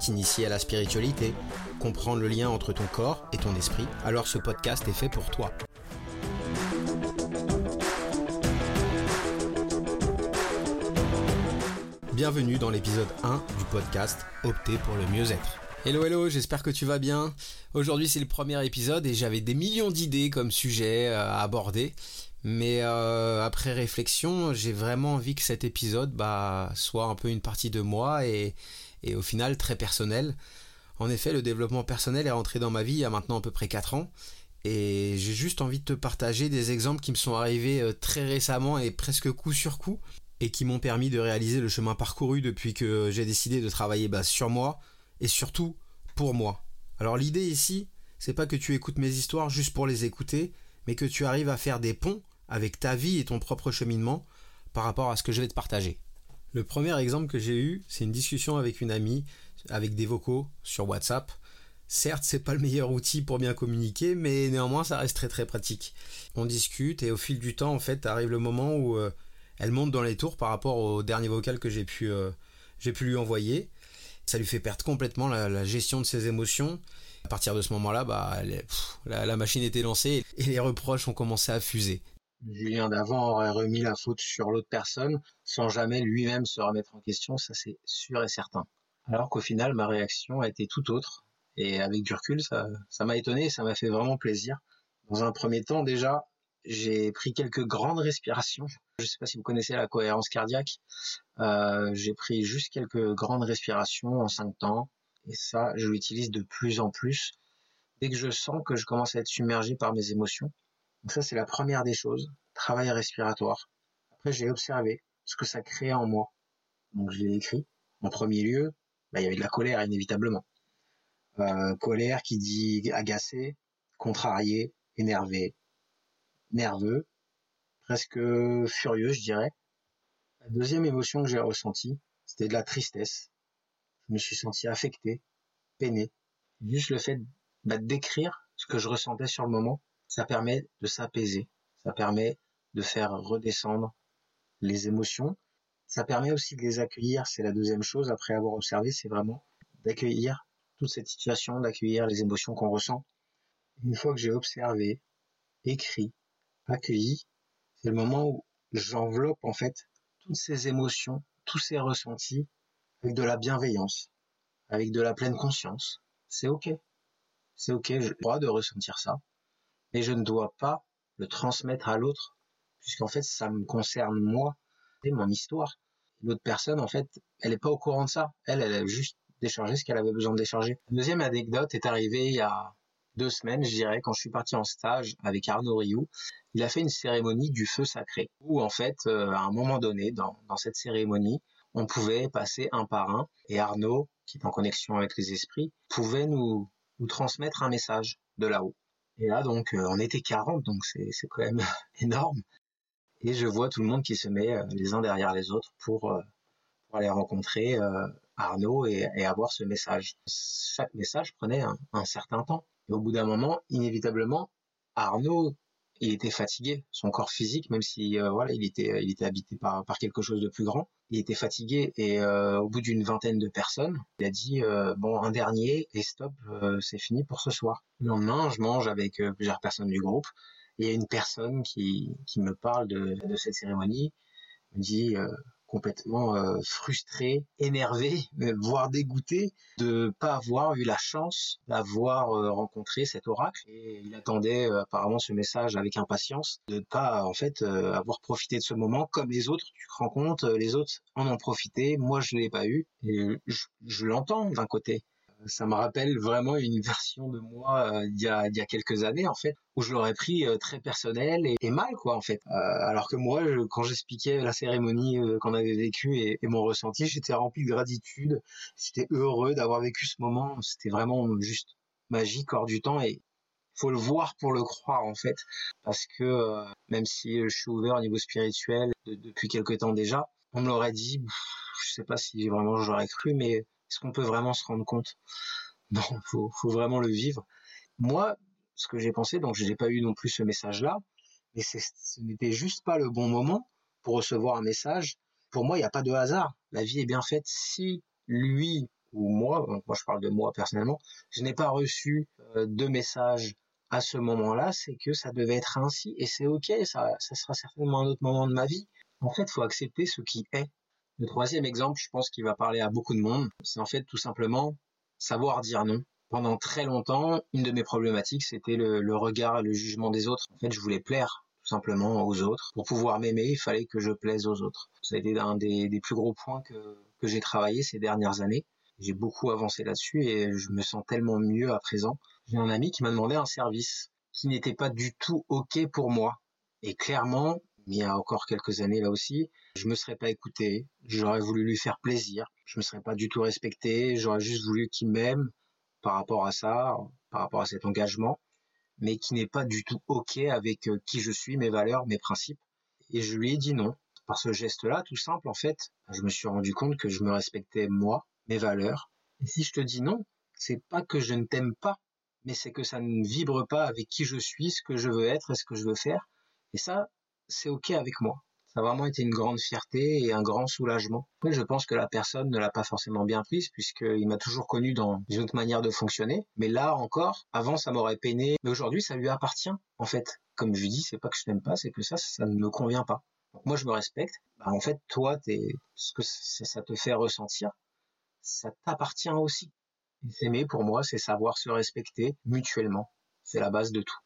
t'initier à la spiritualité, comprendre le lien entre ton corps et ton esprit, alors ce podcast est fait pour toi. Bienvenue dans l'épisode 1 du podcast Opter pour le mieux-être. Hello hello, j'espère que tu vas bien. Aujourd'hui c'est le premier épisode et j'avais des millions d'idées comme sujet euh, à aborder. Mais euh, après réflexion, j'ai vraiment envie que cet épisode bah, soit un peu une partie de moi et, et au final très personnel. En effet, le développement personnel est rentré dans ma vie il y a maintenant à peu près 4 ans. Et j'ai juste envie de te partager des exemples qui me sont arrivés euh, très récemment et presque coup sur coup. Et qui m'ont permis de réaliser le chemin parcouru depuis que j'ai décidé de travailler bah, sur moi et surtout pour moi. Alors l'idée ici, c'est pas que tu écoutes mes histoires juste pour les écouter, mais que tu arrives à faire des ponts avec ta vie et ton propre cheminement par rapport à ce que je vais te partager. Le premier exemple que j'ai eu, c'est une discussion avec une amie avec des vocaux sur WhatsApp. Certes, c'est pas le meilleur outil pour bien communiquer, mais néanmoins, ça reste très très pratique. On discute et au fil du temps, en fait, arrive le moment où euh, elle monte dans les tours par rapport au dernier vocal que j'ai pu, euh, lui envoyer. Ça lui fait perdre complètement la, gestion de ses émotions. À partir de ce moment-là, bah, la, la machine était lancée et les reproches ont commencé à fuser. Julien d'avant aurait remis la faute sur l'autre personne sans jamais lui-même se remettre en question, ça c'est sûr et certain. Alors qu'au final, ma réaction a été tout autre. Et avec du recul, ça, ça m'a étonné ça m'a fait vraiment plaisir. Dans un premier temps, déjà, j'ai pris quelques grandes respirations. Je ne sais pas si vous connaissez la cohérence cardiaque. Euh, j'ai pris juste quelques grandes respirations en cinq temps. Et ça, je l'utilise de plus en plus. Dès que je sens que je commence à être submergé par mes émotions. Donc ça, c'est la première des choses. Travail respiratoire. Après, j'ai observé ce que ça crée en moi. Donc, je l'ai écrit. En premier lieu, bah, il y avait de la colère inévitablement. Euh, colère qui dit agacé, contrarié, énervé, nerveux, presque furieux, je dirais. La deuxième émotion que j'ai ressentie, c'était de la tristesse. Je me suis senti affecté, peiné. Juste le fait bah, d'écrire ce que je ressentais sur le moment, ça permet de s'apaiser, ça permet de faire redescendre les émotions ça permet aussi de les accueillir, c'est la deuxième chose, après avoir observé, c'est vraiment d'accueillir toute cette situation, d'accueillir les émotions qu'on ressent. Une fois que j'ai observé, écrit, accueilli, c'est le moment où j'enveloppe en fait toutes ces émotions, tous ces ressentis avec de la bienveillance, avec de la pleine conscience. C'est ok. C'est ok, j'ai le droit de ressentir ça, mais je ne dois pas le transmettre à l'autre, puisqu'en fait ça me concerne moi, mon histoire. L'autre personne, en fait, elle n'est pas au courant de ça. Elle, elle a juste déchargé ce qu'elle avait besoin de décharger. deuxième anecdote est arrivée il y a deux semaines, je dirais, quand je suis parti en stage avec Arnaud Rioux. Il a fait une cérémonie du feu sacré, où en fait, euh, à un moment donné, dans, dans cette cérémonie, on pouvait passer un par un, et Arnaud, qui est en connexion avec les esprits, pouvait nous, nous transmettre un message de là-haut. Et là, donc, euh, on était 40, donc c'est quand même énorme et je vois tout le monde qui se met euh, les uns derrière les autres pour, euh, pour aller rencontrer Arnaud et, avoir ce message. Chaque message prenait un certain temps. Et au bout d'un moment, inévitablement, Arnaud, il était fatigué, son corps physique, même si voilà, il était, il était habité par, par quelque chose de plus grand, il était fatigué et au bout d'une vingtaine de personnes, il a dit bon un dernier et stop, c'est fini pour ce soir. Le lendemain, je mange avec plusieurs personnes du groupe a une personne qui, qui me parle de, de cette cérémonie, me dit euh, complètement euh, frustré, énervé, voire dégoûté de pas avoir eu la chance d'avoir euh, rencontré cet oracle. Et il attendait apparemment ce message avec impatience, de ne pas en fait avoir profité de ce moment comme les autres. Tu te rends compte, les autres en ont profité, moi je l'ai pas eu. Je l'entends d'un côté ça me rappelle vraiment une version de moi euh, d'il y, a, y a quelques années en fait où je l'aurais pris euh, très personnel et, mal quoi en fait. Euh, alors que moi quand j'expliquais la cérémonie qu'on avait vécue et, mon ressenti j'étais rempli de gratitude. J'étais heureux d'avoir vécu ce moment. C'était vraiment juste magique hors du temps. Et faut le voir pour le croire en fait parce que euh, même si je suis ouvert au niveau spirituel depuis quelque temps déjà on me l'aurait dit je sais pas si vraiment j'aurais cru mais est-ce qu'on peut vraiment se rendre compte? Non faut faut vraiment le vivre. Moi ce que j'ai pensé donc je n'ai pas eu non plus ce message là mais ce n'était juste pas le bon moment pour recevoir un message. Pour moi il n'y a pas de hasard. La vie est bien faite. Si lui ou moi, moi je parle de moi personnellement, je n'ai pas reçu euh, de message à ce moment-là, c'est que ça devait être ainsi et c'est ok, ça, ça sera certainement un autre moment de ma vie. En fait, faut accepter ce qui est. Le troisième exemple, je pense qu'il va parler à beaucoup de monde, c'est en fait tout simplement savoir dire non. Pendant très longtemps, une de mes problématiques, c'était le, regard et le jugement des autres. En fait, je voulais plaire tout simplement aux autres. Pour pouvoir m'aimer, il fallait que je plaise aux autres. Ça a été un des, des plus gros points que, que j'ai travaillé ces dernières années. J'ai beaucoup avancé là-dessus et je me sens tellement mieux à présent. J'ai un ami qui m'a demandé un service qui n'était pas du tout OK pour moi. Et clairement, il y a encore quelques années là aussi, je me serais pas écouté, j'aurais voulu lui faire plaisir, je me serais pas du tout respecté, j'aurais juste voulu qu'il m'aime par rapport à ça, par rapport à cet engagement, mais qui n'est pas du tout OK avec euh, qui je suis, mes valeurs, mes principes. Et je lui ai dit non. Par ce geste-là, tout simple, en fait, je me suis rendu compte que je me respectais moi, mes valeurs. Et si je te dis non, c'est pas que je ne t'aime pas, mais c'est que ça ne vibre pas avec qui je suis, ce que je veux être et ce que je veux faire. Et ça, c'est ok avec moi. Ça a vraiment été une grande fierté et un grand soulagement. Après, je pense que la personne ne l'a pas forcément bien prise puisqu'il m'a toujours connu dans une autre manière de fonctionner. Mais là encore, avant, ça m'aurait peiné. Mais aujourd'hui, ça lui appartient. En fait, comme je lui dis, c'est pas que je t'aime pas, c'est que ça, ça ne me convient pas. Moi, je me respecte. Bah, en fait, toi, t'es, ce que ça te fait ressentir, ça t'appartient aussi. s'aimer, pour moi, c'est savoir se respecter mutuellement. C'est la base de tout.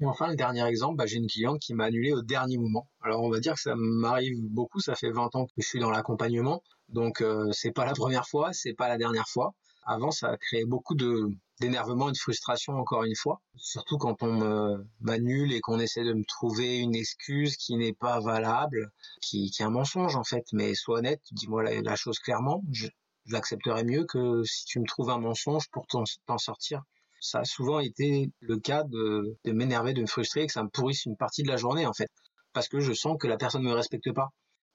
Et enfin, le dernier exemple, bah, j'ai une cliente qui m'a annulé au dernier moment. Alors, on va dire que ça m'arrive beaucoup. Ça fait 20 ans que je suis dans l'accompagnement. Donc, euh, c'est pas la première fois, c'est pas la dernière fois. Avant, ça a créé beaucoup de, d'énervement et de frustration encore une fois. Surtout quand on m'annule et qu'on essaie de me trouver une excuse qui n'est pas valable, qui, qui est un mensonge en fait. Mais sois honnête, dis-moi la, chose clairement. Je, je l'accepterais mieux que si tu me trouves un mensonge pour t'en sortir. Ça a souvent été le cas de, m'énerver, de me frustrer, que ça me pourrisse une partie de la journée en fait, parce que je sens que la personne ne me respecte pas.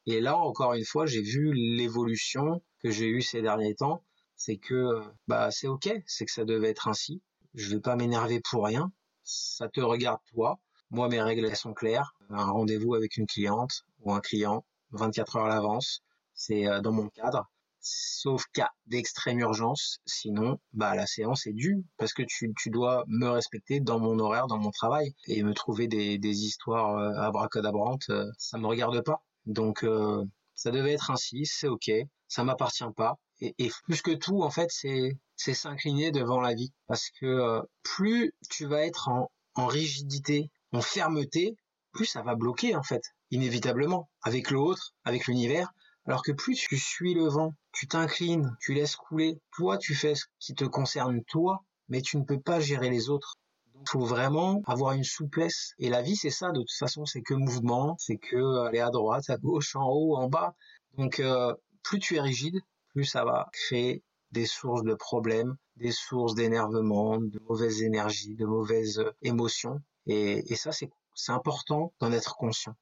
Et là, encore une fois, j'ai vu l'évolution que j'ai eue ces derniers temps. C'est que bah c'est ok, c'est que ça devait être ainsi. Je vais pas m'énerver pour rien. Ça te regarde toi. Moi, mes règles elles sont claires. Un rendez-vous avec une cliente ou un client, 24 heures à l'avance, c'est euh, dans mon cadre sauf cas d'extrême urgence. Sinon, bah la séance est due parce que tu, tu dois me respecter dans mon horaire, dans mon travail et me trouver des, des histoires euh, abracadabrantes, euh, ça me regarde pas. Donc euh, ça devait être ainsi, c'est ok, ça m'appartient pas. Et, plus que tout, en fait, c'est c'est s'incliner devant la vie parce que plus tu vas être en rigidité, en fermeté, plus ça va bloquer en fait, inévitablement, avec l'autre, avec l'univers. Alors que plus tu suis le vent, tu t'inclines, tu laisses couler, toi tu fais ce qui te concerne toi, mais tu ne peux pas gérer les autres. Il faut vraiment avoir une souplesse. Et la vie, c'est ça, de toute façon, c'est que mouvement, c'est que aller à droite, à gauche, en haut, en bas. Donc, euh, plus tu es rigide, plus ça va créer des sources de problèmes, des sources d'énervement, de mauvaises énergies, de mauvaises émotions. Et, et ça, c'est important d'en être conscient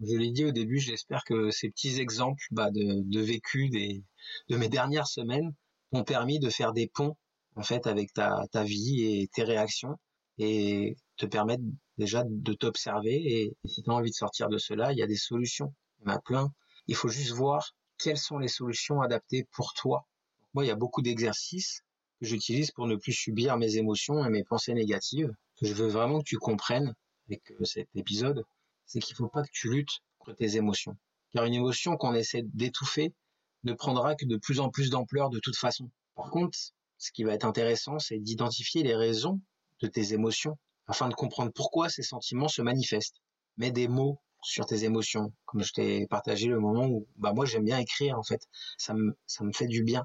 je l'ai dit au début, j'espère que ces petits exemples bah, de, de vécu des, de mes dernières semaines m'ont permis de faire des ponts en fait avec ta, ta vie et tes réactions et te permettre déjà de t'observer et, si tu as envie de sortir de cela, il y a des solutions, il y en a plein. Il faut juste voir quelles sont les solutions adaptées pour toi. Moi, il y a beaucoup d'exercices que j'utilise pour ne plus subir mes émotions et mes pensées négatives. Je veux vraiment que tu comprennes avec euh, cet épisode c'est qu'il faut pas que tu luttes contre tes émotions. Car une émotion qu'on essaie d'étouffer ne prendra que de plus en plus d'ampleur de toute façon. Par contre, ce qui va être intéressant, c'est d'identifier les raisons de tes émotions afin de comprendre pourquoi ces sentiments se manifestent. Mets des mots sur tes émotions, comme je t'ai partagé le moment où bah moi j'aime bien écrire en fait, ça me ça me fait du bien.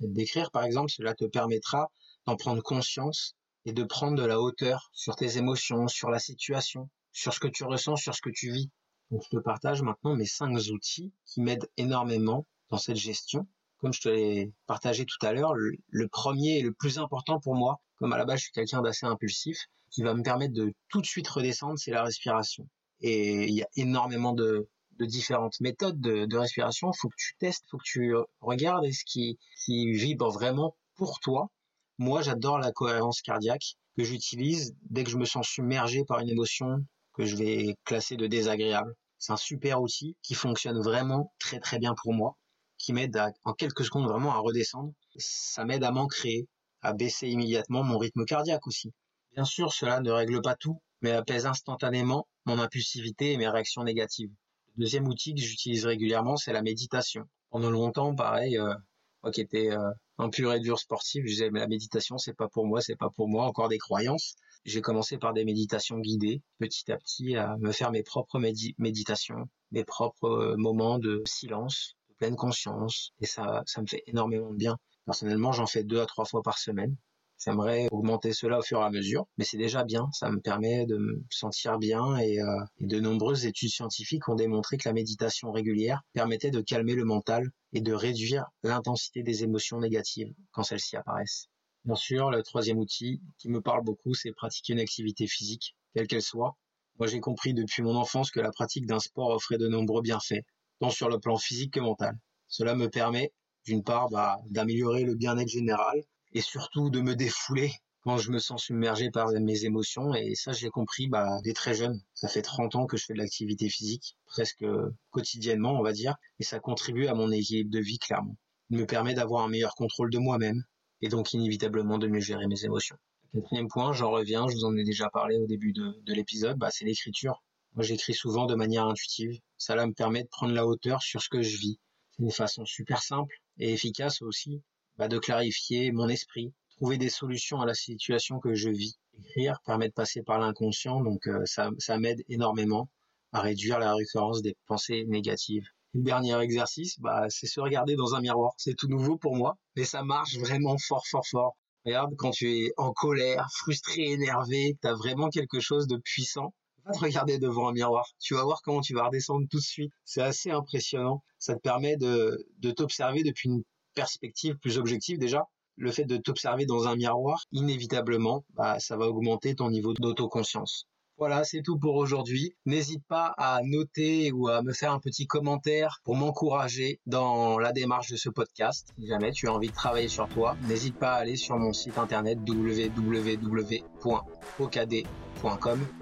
D'écrire par exemple, cela te permettra d'en prendre conscience et de prendre de la hauteur sur tes émotions, sur la situation, sur ce que tu ressens, sur ce que tu vis. Donc je te partage maintenant mes cinq outils qui m'aident énormément dans cette gestion. comme je te l'ai partagé tout à l'heure, le, premier et le plus important pour moi, comme à la base je suis quelqu'un d'assez impulsif, qui va me permettre de tout de suite redescendre, c'est la respiration. Et il y a énormément de, différentes méthodes de, respiration. Il faut que tu testes, il faut que tu regardes ce qui, qui vibre vraiment pour toi. Moi, j'adore la cohérence cardiaque que j'utilise dès que je me sens submergé par une émotion que je vais classer de désagréable. C'est un super outil qui fonctionne vraiment très très bien pour moi, qui m'aide en quelques secondes vraiment à redescendre. Ça m'aide à m'ancrer, à baisser immédiatement mon rythme cardiaque aussi. Bien sûr, cela ne règle pas tout, mais apaise instantanément mon impulsivité et mes réactions négatives. Le deuxième outil que j'utilise régulièrement, c'est la méditation. Pendant longtemps, pareil, euh, moi qui étais euh, un pur et dur sportif, je disais mais la méditation c'est pas pour moi, c'est pas pour moi, encore des croyances. J'ai commencé par des méditations guidées, petit à petit à me faire mes propres méditations, mes propres euh, moments de silence, de pleine conscience, et ça, ça me fait énormément de bien. Personnellement, j'en fais deux à trois fois par semaine. J'aimerais augmenter cela au fur et à mesure, mais c'est déjà bien. Ça me permet de me sentir bien et, euh, et, de nombreuses études scientifiques ont démontré que la méditation régulière permettait de calmer le mental et de réduire l'intensité des émotions négatives quand celles-ci apparaissent. Bien sûr, le troisième outil qui me parle beaucoup, c'est pratiquer une activité physique, quelle qu'elle soit. Moi, j'ai compris depuis mon enfance que la pratique d'un sport offrait de nombreux bienfaits, tant sur le plan physique que mental. Cela me permet, d'une part, bah, d'améliorer le bien-être général, et surtout de me défouler quand je me sens submergé par mes émotions. Et ça, j'ai compris bah, dès très jeune. Ça fait 30 ans que je fais de l'activité physique, presque quotidiennement, on va dire, et ça contribue à mon équilibre de vie, clairement. Il me permet d'avoir un meilleur contrôle de moi-même, et donc inévitablement de mieux gérer mes émotions. quatrième point, j'en reviens, je vous en ai déjà parlé au début de, l'épisode, bah, c'est l'écriture. Moi, j'écris souvent de manière intuitive. Ça là me permet de prendre la hauteur sur ce que je vis. C'est une façon super simple et efficace aussi bah, de clarifier mon esprit, trouver des solutions à la situation que je vis. Écrire permet de passer par l'inconscient, donc euh, ça, ça m'aide énormément à réduire la récurrence des pensées négatives. Le dernier exercice, bah, c'est se regarder dans un miroir. C'est tout nouveau pour moi, mais ça marche vraiment fort, fort, fort. Regarde, quand tu es en colère, frustré, énervé, tu as vraiment quelque chose de puissant. Va te regarder devant un miroir. Tu vas voir comment tu vas redescendre tout de suite. C'est assez impressionnant. Ça te permet de, de t'observer depuis une perspective plus objective déjà, le fait de t'observer dans un miroir, inévitablement, bah, ça va augmenter ton niveau d'autoconscience. Voilà, c'est tout pour aujourd'hui. N'hésite pas à noter ou à me faire un petit commentaire pour m'encourager dans la démarche de ce podcast. Si jamais tu as envie de travailler sur toi, n'hésite pas à aller sur mon site internet www.ocad.com,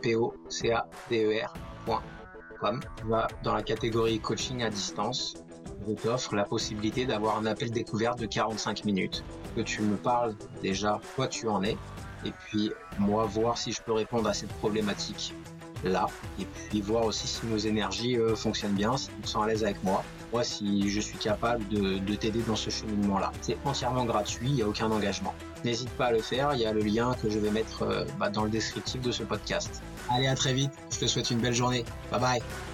p o c a d e Va dans la catégorie coaching à distance je t'offre la possibilité d'avoir un appel découverte de 45 minutes, que tu me parles déjà quoi tu en es, et puis moi voir si je peux répondre à cette problématique là, et puis voir aussi si nos énergies euh, fonctionnent bien, si tu te sens à l'aise avec moi, moi si je suis capable de, t'aider dans ce cheminement-là. C'est entièrement gratuit, il n'y a aucun engagement. N'hésite pas à le faire, il y a le lien que je vais mettre euh, bah, dans le descriptif de ce podcast. Allez, à très vite, je te souhaite une belle journée. Bye bye